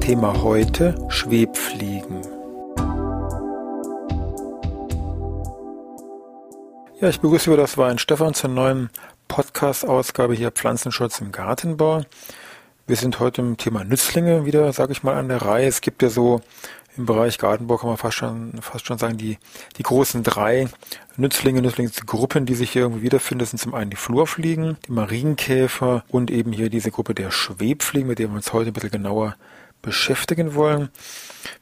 Thema heute Schwebfliegen. Ja, ich begrüße über das Wein Stefan zur neuen Podcast-Ausgabe hier Pflanzenschutz im Gartenbau. Wir sind heute im Thema Nützlinge wieder, sage ich mal, an der Reihe. Es gibt ja so im Bereich Gartenbau kann man fast schon, fast schon sagen, die, die großen drei Nützlinge, Nützlingsgruppen, die sich hier irgendwie wiederfinden, das sind zum einen die Flurfliegen, die Marienkäfer und eben hier diese Gruppe der Schwebfliegen, mit der wir uns heute ein bisschen genauer beschäftigen wollen.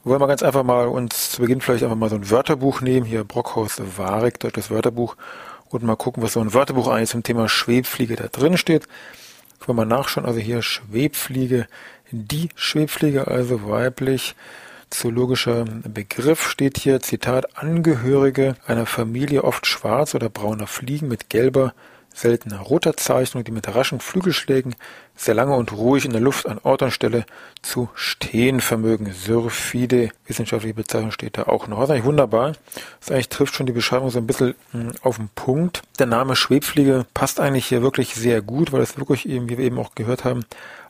Wir wollen mal ganz einfach mal uns zu Beginn vielleicht einfach mal so ein Wörterbuch nehmen, hier Brockhaus Warek, deutsches Wörterbuch, und mal gucken, was so ein Wörterbuch eigentlich zum Thema Schwebfliege da drin steht. Können wir mal nachschauen, also hier Schwebfliege, die Schwebfliege, also weiblich, zoologischer Begriff steht hier, Zitat, Angehörige einer Familie oft schwarz oder brauner Fliegen mit gelber seltener roter Zeichnung, die mit raschen Flügelschlägen sehr lange und ruhig in der Luft an Ort und Stelle zu stehen vermögen. Syrphide, wissenschaftliche Bezeichnung steht da auch noch. Das ist eigentlich wunderbar. Das eigentlich trifft schon die Beschreibung so ein bisschen hm, auf den Punkt. Der Name Schwebfliege passt eigentlich hier wirklich sehr gut, weil es wirklich eben, wie wir eben auch gehört haben,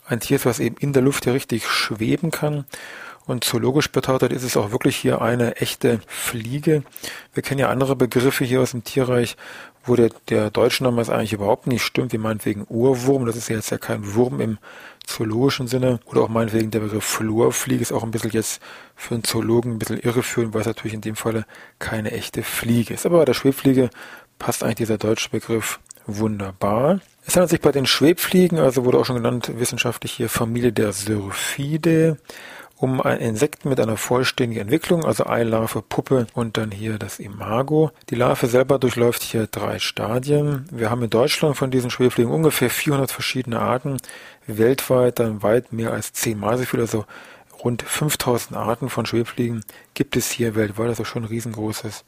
ein Tier ist, was eben in der Luft hier richtig schweben kann. Und zoologisch betrachtet ist es auch wirklich hier eine echte Fliege. Wir kennen ja andere Begriffe hier aus dem Tierreich, wo der, der deutsche Name ist eigentlich überhaupt nicht stimmt, wie meinetwegen Urwurm, das ist ja jetzt ja kein Wurm im zoologischen Sinne, oder auch meinetwegen der Begriff Flurfliege ist auch ein bisschen jetzt für einen Zoologen ein bisschen irreführend, weil es natürlich in dem Falle keine echte Fliege ist. Aber bei der Schwebfliege passt eigentlich dieser deutsche Begriff wunderbar. Es handelt sich bei den Schwebfliegen, also wurde auch schon genannt, wissenschaftlich hier Familie der Syrphide um ein Insekten mit einer vollständigen Entwicklung, also Eilarve, Puppe und dann hier das Imago. Die Larve selber durchläuft hier drei Stadien. Wir haben in Deutschland von diesen Schwebfliegen ungefähr 400 verschiedene Arten, weltweit dann weit mehr als zehnmal so viel, also rund 5000 Arten von Schwebfliegen gibt es hier weltweit, also schon ein riesengroßes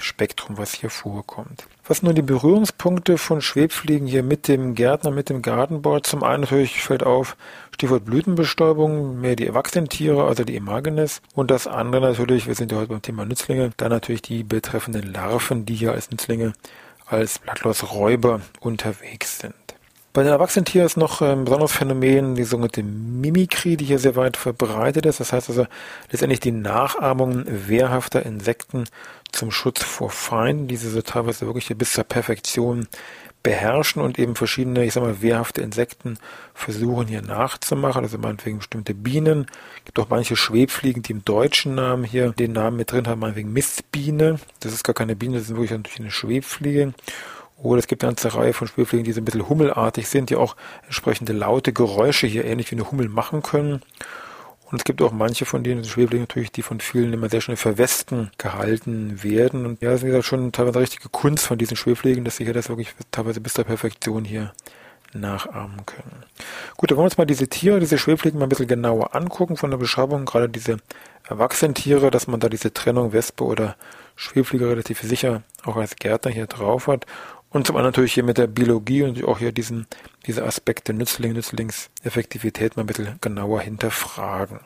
Spektrum, was hier vorkommt. Was nun die Berührungspunkte von Schwebfliegen hier mit dem Gärtner, mit dem Gartenbau? Zum einen natürlich fällt auf, Stichwort Blütenbestäubung, mehr die erwachsenen Tiere, also die Imagines. Und das andere natürlich, wir sind ja heute beim Thema Nützlinge, dann natürlich die betreffenden Larven, die hier als Nützlinge, als Blattlausräuber unterwegs sind. Bei den Erwachsenentieren ist noch ein besonderes Phänomen die sogenannte Mimikrie, die hier sehr weit verbreitet ist. Das heißt also letztendlich die Nachahmung wehrhafter Insekten zum Schutz vor Feinden, die sie so teilweise wirklich bis zur Perfektion beherrschen und eben verschiedene, ich sag mal, wehrhafte Insekten versuchen hier nachzumachen. Also meinetwegen bestimmte Bienen. Es gibt auch manche Schwebfliegen, die im deutschen Namen hier den Namen mit drin haben, meinetwegen Mistbiene. Das ist gar keine Biene, das ist wirklich natürlich eine Schwebfliege. Oder es gibt eine ganze Reihe von Schwebfliegen, die so ein bisschen hummelartig sind, die auch entsprechende laute Geräusche hier ähnlich wie eine Hummel machen können. Und es gibt auch manche von denen, Schweblinge natürlich, die von vielen immer sehr schnell für Westen gehalten werden. Und ja, das ist wie gesagt schon teilweise richtige Kunst von diesen Schwebfliegen, dass sie hier das wirklich teilweise bis zur Perfektion hier nachahmen können. Gut, dann wollen wir uns mal diese Tiere, diese Schwebfliegen mal ein bisschen genauer angucken von der Beschreibung, gerade diese erwachsenen Tiere, dass man da diese Trennung Wespe oder Schwebfliege relativ sicher auch als Gärtner hier drauf hat und zum anderen natürlich hier mit der Biologie und auch hier diesen, diese Aspekte Nützling, Nützlingseffektivität mal ein bisschen genauer hinterfragen.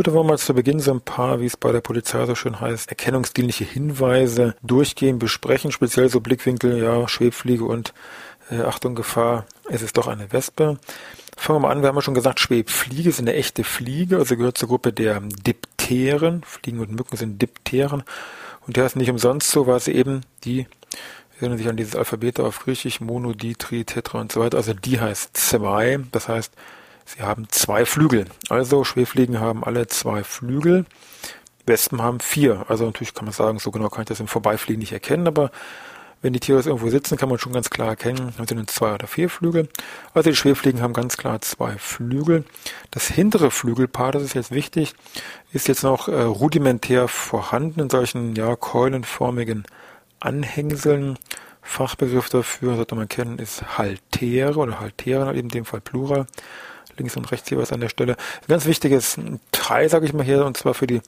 Gut, dann wollen wir mal zu Beginn so ein paar, wie es bei der Polizei so schön heißt, erkennungsdienliche Hinweise durchgehen, besprechen, speziell so Blickwinkel, ja, Schwebfliege und äh, Achtung, Gefahr, es ist doch eine Wespe. Fangen wir mal an, wir haben ja schon gesagt, Schwebfliege ist eine echte Fliege, also gehört zur Gruppe der Dipteren. Fliegen und Mücken sind Dipteren. Und der ist nicht umsonst so, weil sie eben die erinnern sich an dieses Alphabet auf Griechisch, Mono, Di, Tri, Tetra und so weiter. Also die heißt zwei. Das heißt, Sie haben zwei Flügel. Also Schwebfliegen haben alle zwei Flügel. Wespen haben vier. Also natürlich kann man sagen, so genau kann ich das im Vorbeifliegen nicht erkennen, aber Wenn die Tiere irgendwo sitzen, kann man schon ganz klar erkennen, haben sie nun zwei oder vier Flügel. Also die Schwebfliegen haben ganz klar zwei Flügel. Das hintere Flügelpaar, das ist jetzt wichtig, ist jetzt noch äh, rudimentär vorhanden in solchen ja, keulenförmigen Anhängseln. Fachbegriff dafür, sollte man kennen, ist Haltere oder Halteren, in dem Fall Plural. Links und rechts jeweils an der Stelle. Ein ganz wichtiges Teil, sage ich mal hier, und zwar für die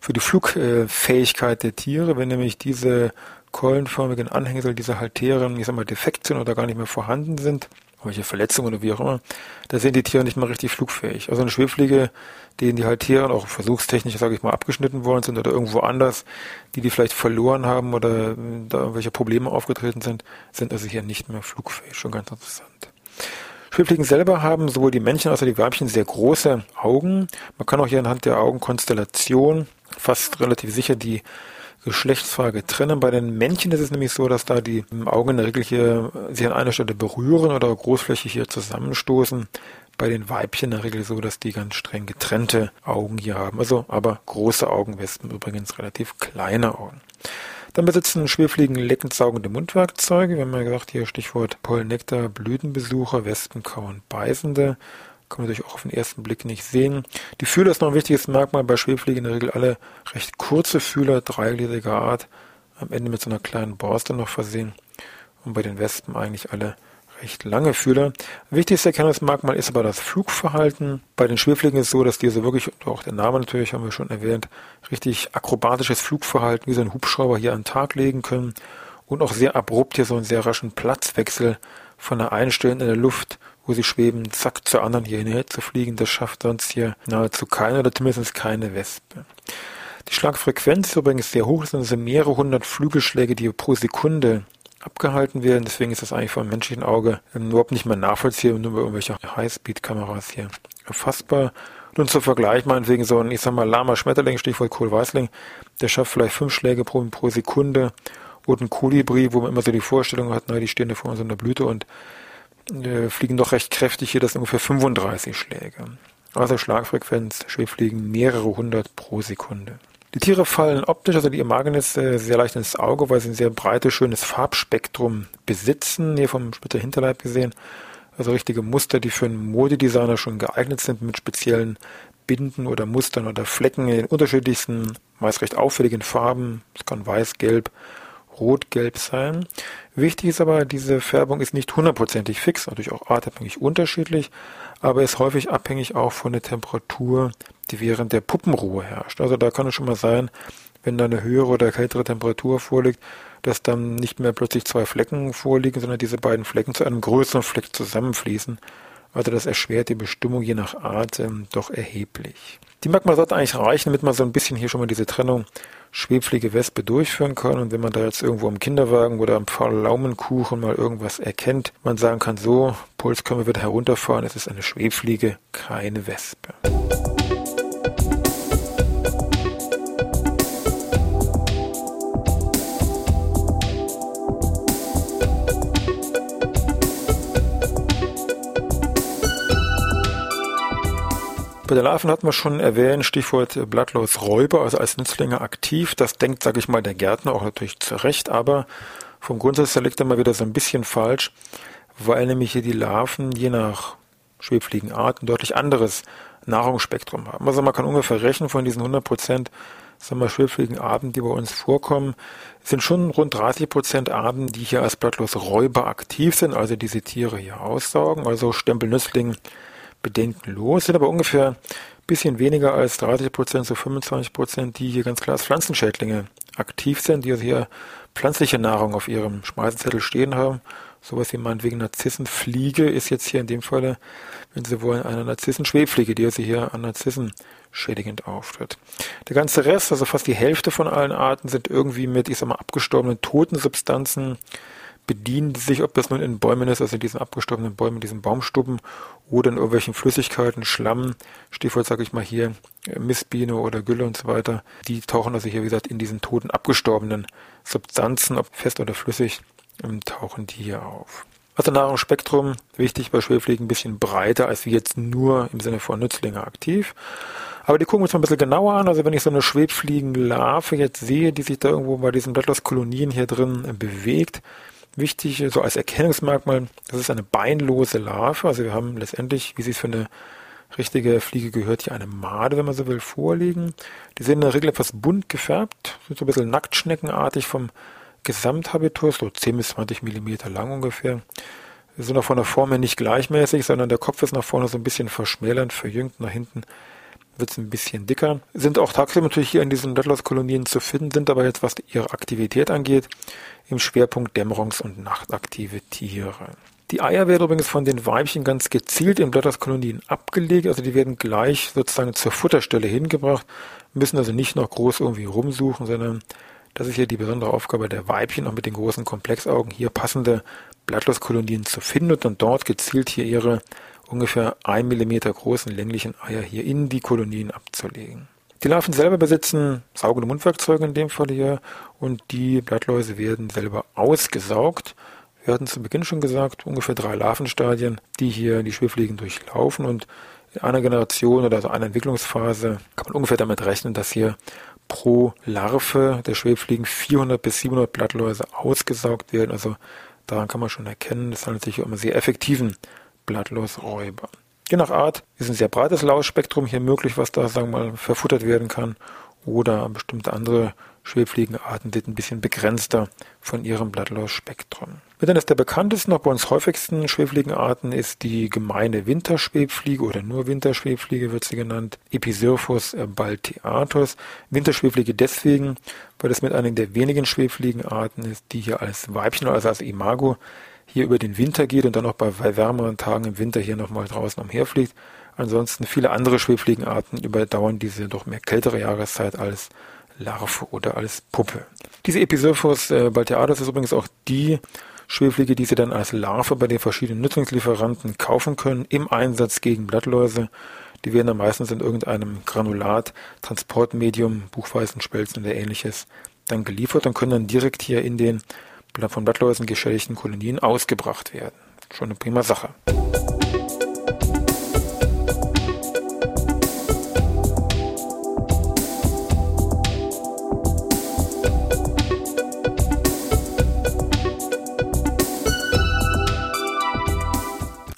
für die Flugfähigkeit der Tiere, wenn nämlich diese keulenförmigen Anhängsel, diese Halteren, ich sag mal, defekt sind oder gar nicht mehr vorhanden sind, welche Verletzungen oder wie auch immer, da sind die Tiere nicht mehr richtig flugfähig. Also eine Schwebfliege, denen die Halteren auch versuchstechnisch, sage ich mal, abgeschnitten worden sind oder irgendwo anders, die die vielleicht verloren haben oder da irgendwelche Probleme aufgetreten sind, sind also hier nicht mehr flugfähig. Schon ganz interessant. Schwebfliegen selber haben sowohl die Männchen als auch die Weibchen sehr große Augen. Man kann auch hier anhand der Augenkonstellation fast relativ sicher die Geschlechtsfrage trennen. Bei den Männchen ist es nämlich so, dass da die Augen in der Regel hier sich an einer Stelle berühren oder großflächig hier zusammenstoßen. Bei den Weibchen in der Regel so, dass die ganz streng getrennte Augen hier haben. Also aber große Augenwespen übrigens relativ kleine Augen. Dann besitzen Schwerfliegen leckend-saugende Mundwerkzeuge. Wir haben ja gesagt, hier Stichwort Pollen, Nektar, Blütenbesucher, Wespen, kauen, Beißende. Kann man natürlich auch auf den ersten Blick nicht sehen. Die Fühler ist noch ein wichtiges Merkmal. Bei Schwebfliegen in der Regel alle recht kurze Fühler, dreigliedriger Art. Am Ende mit so einer kleinen Borste noch versehen. Und bei den Wespen eigentlich alle recht lange Fühler. Wichtigstes Erkennungsmerkmal ist aber das Flugverhalten. Bei den Schwebfliegen ist es so, dass diese wirklich, auch der Name natürlich haben wir schon erwähnt, richtig akrobatisches Flugverhalten wie so ein Hubschrauber hier an den Tag legen können und auch sehr abrupt hier so einen sehr raschen Platzwechsel von der einen Stelle in der Luft, wo sie schweben, zack zur anderen hier hinher zu fliegen. Das schafft sonst hier nahezu keine oder zumindest keine Wespe. Die Schlagfrequenz ist übrigens sehr hoch, das sind also mehrere hundert Flügelschläge, die pro Sekunde abgehalten werden. Deswegen ist das eigentlich vom menschlichen Auge überhaupt nicht mehr nachvollziehbar, nur bei irgendwelchen Highspeed-Kameras hier erfassbar. Und zum Vergleich meinetwegen so ein, ich sag mal, lahmer Schmetterling, Stichwort Kohlweißling, der schafft vielleicht fünf Schläge pro, pro Sekunde. Und ein Kolibri, wo man immer so die Vorstellung hat, na, die stehen da vor uns in der Blüte und äh, fliegen doch recht kräftig hier, das sind ungefähr 35 Schläge. Also Schlagfrequenz, Schwebfliegen mehrere hundert pro Sekunde. Die Tiere fallen optisch, also die Imagenes, äh, sehr leicht ins Auge, weil sie ein sehr breites, schönes Farbspektrum besitzen, hier vom Splitter Hinterleib gesehen. Also richtige Muster, die für einen Modedesigner schon geeignet sind, mit speziellen Binden oder Mustern oder Flecken in den unterschiedlichsten, meist recht auffälligen Farben. Es kann weiß, gelb, rot-gelb sein. Wichtig ist aber, diese Färbung ist nicht hundertprozentig fix, natürlich auch artabhängig unterschiedlich, aber ist häufig abhängig auch von der Temperatur, die während der Puppenruhe herrscht. Also da kann es schon mal sein, wenn da eine höhere oder kältere Temperatur vorliegt, dass dann nicht mehr plötzlich zwei Flecken vorliegen, sondern diese beiden Flecken zu einem größeren Fleck zusammenfließen. Also das erschwert die Bestimmung je nach Art ähm, doch erheblich. Die Merkmale sollten eigentlich reichen, damit man so ein bisschen hier schon mal diese Trennung Schwebfliege Wespe durchführen kann. Und wenn man da jetzt irgendwo im Kinderwagen oder am Pflaumenkuchen mal irgendwas erkennt, man sagen kann, so, Puls können wir wieder herunterfahren, es ist eine Schwebfliege, keine Wespe. Bei der Larven hatten wir schon erwähnt, Stichwort blattlos Räuber, also als Nützlinge aktiv. Das denkt, sage ich mal, der Gärtner auch natürlich zurecht, aber vom Grundsatz her liegt er mal wieder so ein bisschen falsch, weil nämlich hier die Larven je nach Schwebfliegenart ein deutlich anderes Nahrungsspektrum haben. Also man kann ungefähr rechnen von diesen 100 Prozent sagen wir, Schwebfliegenarten, die bei uns vorkommen, sind schon rund 30 Prozent Arten, die hier als blattlos Räuber aktiv sind, also diese Tiere hier aussaugen, also Stempelnüssling bedenkenlos, sind aber ungefähr ein bisschen weniger als 30 Prozent, so 25 Prozent, die hier ganz klar als Pflanzenschädlinge aktiv sind, die also hier pflanzliche Nahrung auf ihrem Speisezettel stehen haben. Sowas wie meinetwegen Narzissenfliege ist jetzt hier in dem Falle, wenn Sie wollen, eine Narzissenschwebfliege, die also hier an Narzissen schädigend auftritt. Der ganze Rest, also fast die Hälfte von allen Arten, sind irgendwie mit, ich sag mal, abgestorbenen toten Substanzen bedienen sich, ob das nun in Bäumen ist, also in diesen abgestorbenen Bäumen, in diesen Baumstubben oder in irgendwelchen Flüssigkeiten, Schlamm, Stichwort sage ich mal hier, äh, Mistbiene oder Gülle und so weiter, die tauchen also hier, wie gesagt, in diesen toten, abgestorbenen Substanzen, ob fest oder flüssig, ähm, tauchen die hier auf. Also Nahrungsspektrum, wichtig bei Schwebfliegen, ein bisschen breiter als wie jetzt nur im Sinne von Nützlinge aktiv. Aber die gucken wir uns mal ein bisschen genauer an. Also wenn ich so eine Schwebfliegenlarve jetzt sehe, die sich da irgendwo bei diesen Blattlauskolonien hier drin äh, bewegt, wichtig, so als Erkennungsmerkmal, das ist eine beinlose Larve. Also wir haben letztendlich, wie sie es für eine richtige Fliege gehört, hier eine Made, wenn man so will, vorliegen. Die sind in der Regel etwas bunt gefärbt, sind so ein bisschen nacktschneckenartig vom Gesamthabitus, so 10 bis 20 Millimeter lang ungefähr. Sie sind auch von der Form her nicht gleichmäßig, sondern der Kopf ist nach vorne so ein bisschen verschmälernd, verjüngt, nach hinten wird es ein bisschen dicker. Sind auch tagsüber natürlich hier in diesen Deadlaus-Kolonien zu finden, sind aber jetzt, was ihre Aktivität angeht, im Schwerpunkt dämmerungs- und nachtaktive Tiere. Die Eier werden übrigens von den Weibchen ganz gezielt in Blätterskolonien abgelegt, also die werden gleich sozusagen zur Futterstelle hingebracht, müssen also nicht noch groß irgendwie rumsuchen, sondern das ist hier die besondere Aufgabe der Weibchen, auch mit den großen Komplexaugen hier passende Blattlauskolonien zu finden und dann dort gezielt hier ihre ungefähr ein Millimeter großen länglichen Eier hier in die Kolonien abzulegen. Die Larven selber besitzen saugende Mundwerkzeuge in dem Fall hier und die Blattläuse werden selber ausgesaugt. Wir hatten zu Beginn schon gesagt, ungefähr drei Larvenstadien, die hier die Schwebfliegen durchlaufen und in einer Generation oder also einer Entwicklungsphase kann man ungefähr damit rechnen, dass hier pro Larve der Schwebfliegen 400 bis 700 Blattläuse ausgesaugt werden. Also daran kann man schon erkennen, es handelt sich um einen sehr effektiven Blattlausräuber. Je nach Art ist ein sehr breites Lausspektrum hier möglich, was da, sagen wir mal, verfuttert werden kann. Oder bestimmte andere Schwebfliegenarten sind ein bisschen begrenzter von ihrem Blattlausspektrum. Mit eines der bekanntesten, auch bei uns häufigsten Schwebfliegenarten ist die gemeine Winterschwebfliege oder nur Winterschwebfliege wird sie genannt, Episirphus balteatus. Winterschwebfliege deswegen, weil es mit einigen der wenigen Schwebfliegenarten ist, die hier als Weibchen, also als Imago, hier über den Winter geht und dann auch bei wärmeren Tagen im Winter hier nochmal draußen umherfliegt. Ansonsten viele andere Schwebfliegenarten überdauern diese doch mehr kältere Jahreszeit als Larve oder als Puppe. Diese Episirphus äh, balteatus ist übrigens auch die Schwebfliege, die Sie dann als Larve bei den verschiedenen Nutzungslieferanten kaufen können, im Einsatz gegen Blattläuse. Die werden dann meistens in irgendeinem Granulat, Transportmedium, Buchweißen, Spelzen oder ähnliches dann geliefert und können dann direkt hier in den von Blattläusen geschädigten Kolonien ausgebracht werden. Schon eine prima Sache.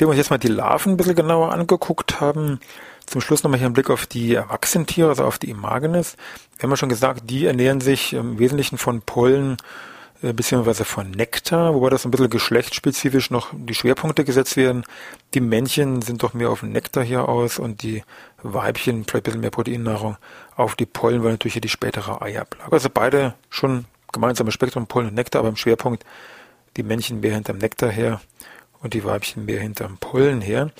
Nachdem wir uns jetzt mal die Larven ein bisschen genauer angeguckt haben, zum Schluss nochmal hier einen Blick auf die Erwachsentiere, also auf die Imagenes. Wir haben ja schon gesagt, die ernähren sich im Wesentlichen von Pollen beziehungsweise von Nektar, wobei das ein bisschen geschlechtsspezifisch noch die Schwerpunkte gesetzt werden. Die Männchen sind doch mehr auf Nektar hier aus und die Weibchen, vielleicht ein bisschen mehr Proteinnahrung, auf die Pollen, weil natürlich hier die spätere Eierplage. Also beide schon gemeinsames Spektrum, Pollen und Nektar, aber im Schwerpunkt die Männchen mehr hinterm Nektar her und die Weibchen mehr hinterm Pollen her.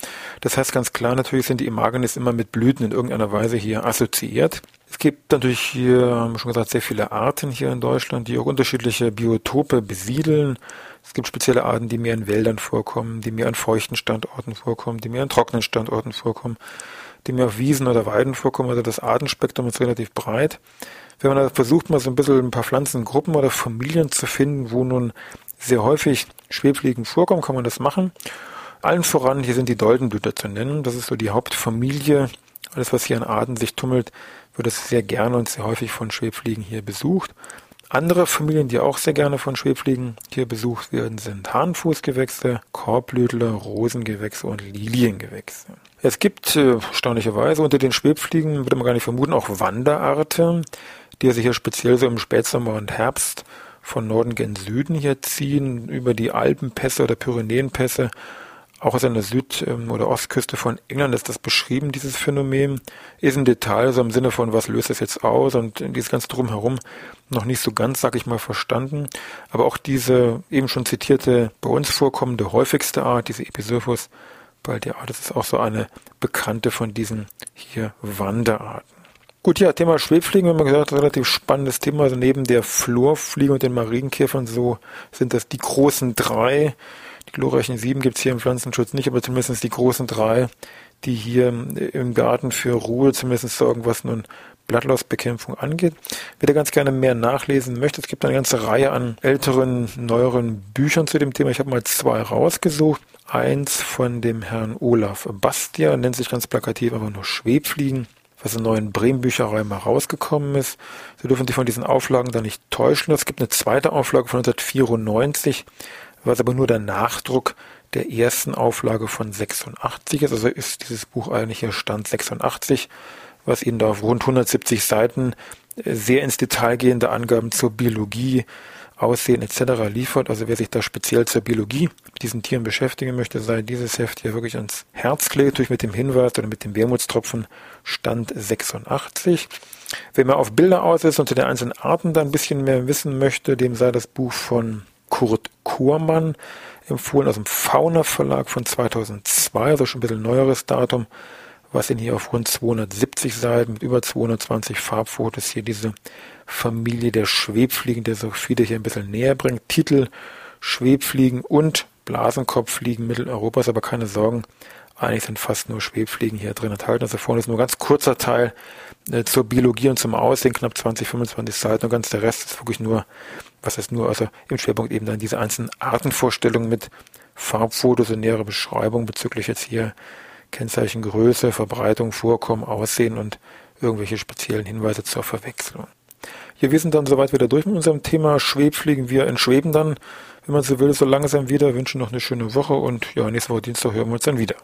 Das heißt ganz klar, natürlich sind die Imagenes immer mit Blüten in irgendeiner Weise hier assoziiert. Es gibt natürlich hier, haben schon gesagt, sehr viele Arten hier in Deutschland, die auch unterschiedliche Biotope besiedeln. Es gibt spezielle Arten, die mehr in Wäldern vorkommen, die mehr an feuchten Standorten vorkommen, die mehr an trockenen Standorten vorkommen, die mehr auf Wiesen oder Weiden vorkommen. Also das Artenspektrum ist relativ breit. Wenn man da versucht, mal so ein bisschen ein paar Pflanzengruppen oder Familien zu finden, wo nun sehr häufig Schwebfliegen vorkommen, kann man das machen. Allen voran, hier sind die Doldenblüter zu nennen. Das ist so die Hauptfamilie. Alles, was hier an Arten sich tummelt, wird es sehr gerne und sehr häufig von Schwebfliegen hier besucht. Andere Familien, die auch sehr gerne von Schwebfliegen hier besucht werden, sind Hahnfußgewächse, Korbblütler, Rosengewächse und Liliengewächse. Es gibt äh, erstaunlicherweise unter den Schwebfliegen, würde man gar nicht vermuten, auch Wanderarten, die sich hier speziell so im Spätsommer und Herbst von Norden gen Süden hier ziehen, über die Alpenpässe oder Pyrenäenpässe. Auch aus einer Süd- ähm, oder Ostküste von England ist das beschrieben, dieses Phänomen. Ist im Detail, so im Sinne von, was löst es jetzt aus und dieses ganze Drumherum noch nicht so ganz, sag ich mal, verstanden. Aber auch diese eben schon zitierte, bei uns vorkommende häufigste Art, diese baldeatus, das ist auch so eine bekannte von diesen hier Wanderarten. Gut, ja, Thema Schwebfliegen, wenn man gesagt, relativ spannendes Thema. Also neben der Flurfliege und den Marienkäfern so sind das die großen drei. Die glorreichen sieben gibt's hier im Pflanzenschutz nicht, aber zumindest die großen drei, die hier im Garten für Ruhe zumindest sorgen, was nun Blattlausbekämpfung angeht. Wer da ganz gerne mehr nachlesen möchte, es gibt eine ganze Reihe an älteren, neueren Büchern zu dem Thema. Ich habe mal zwei rausgesucht. Eins von dem Herrn Olaf Bastia, nennt sich ganz plakativ aber nur Schwebfliegen was in neuen Bremen-Bücherei mal rausgekommen ist. Sie dürfen sich von diesen Auflagen da nicht täuschen. Es gibt eine zweite Auflage von 1994, was aber nur der Nachdruck der ersten Auflage von 86 ist. Also ist dieses Buch eigentlich hier Stand 86, was Ihnen da auf rund 170 Seiten sehr ins Detail gehende Angaben zur Biologie, Aussehen etc. liefert. Also wer sich da speziell zur Biologie mit diesen Tieren beschäftigen möchte, sei dieses Heft hier wirklich ans Herz gelegt, durch mit dem Hinweis oder mit dem Wermutstropfen Stand 86. Wer mal auf Bilder aus ist und zu den einzelnen Arten da ein bisschen mehr wissen möchte, dem sei das Buch von Kurt Kurmann empfohlen aus dem Fauna Verlag von 2002, also schon ein bisschen neueres Datum, was ihn hier auf rund 270 Seiten mit über 220 Farbfotos hier diese Familie der Schwebfliegen, der so viele hier ein bisschen näher bringt. Titel Schwebfliegen und Blasenkopffliegen Mitteleuropas, aber keine Sorgen, eigentlich sind fast nur Schwebfliegen hier drin enthalten. Also vorne ist nur ein ganz kurzer Teil äh, zur Biologie und zum Aussehen, knapp 20, 25 Seiten und ganz der Rest ist wirklich nur, was heißt nur, also im Schwerpunkt eben dann diese einzelnen Artenvorstellungen mit Farbfotos und nähere Beschreibung bezüglich jetzt hier Kennzeichen Größe, Verbreitung, Vorkommen, Aussehen und irgendwelche speziellen Hinweise zur Verwechslung. Ja, wir sind dann soweit wieder durch mit unserem Thema Schwebfliegen. Wir entschweben dann, wenn man so will, so langsam wieder. Wünschen noch eine schöne Woche und ja, nächste Woche Dienstag hören wir uns dann wieder.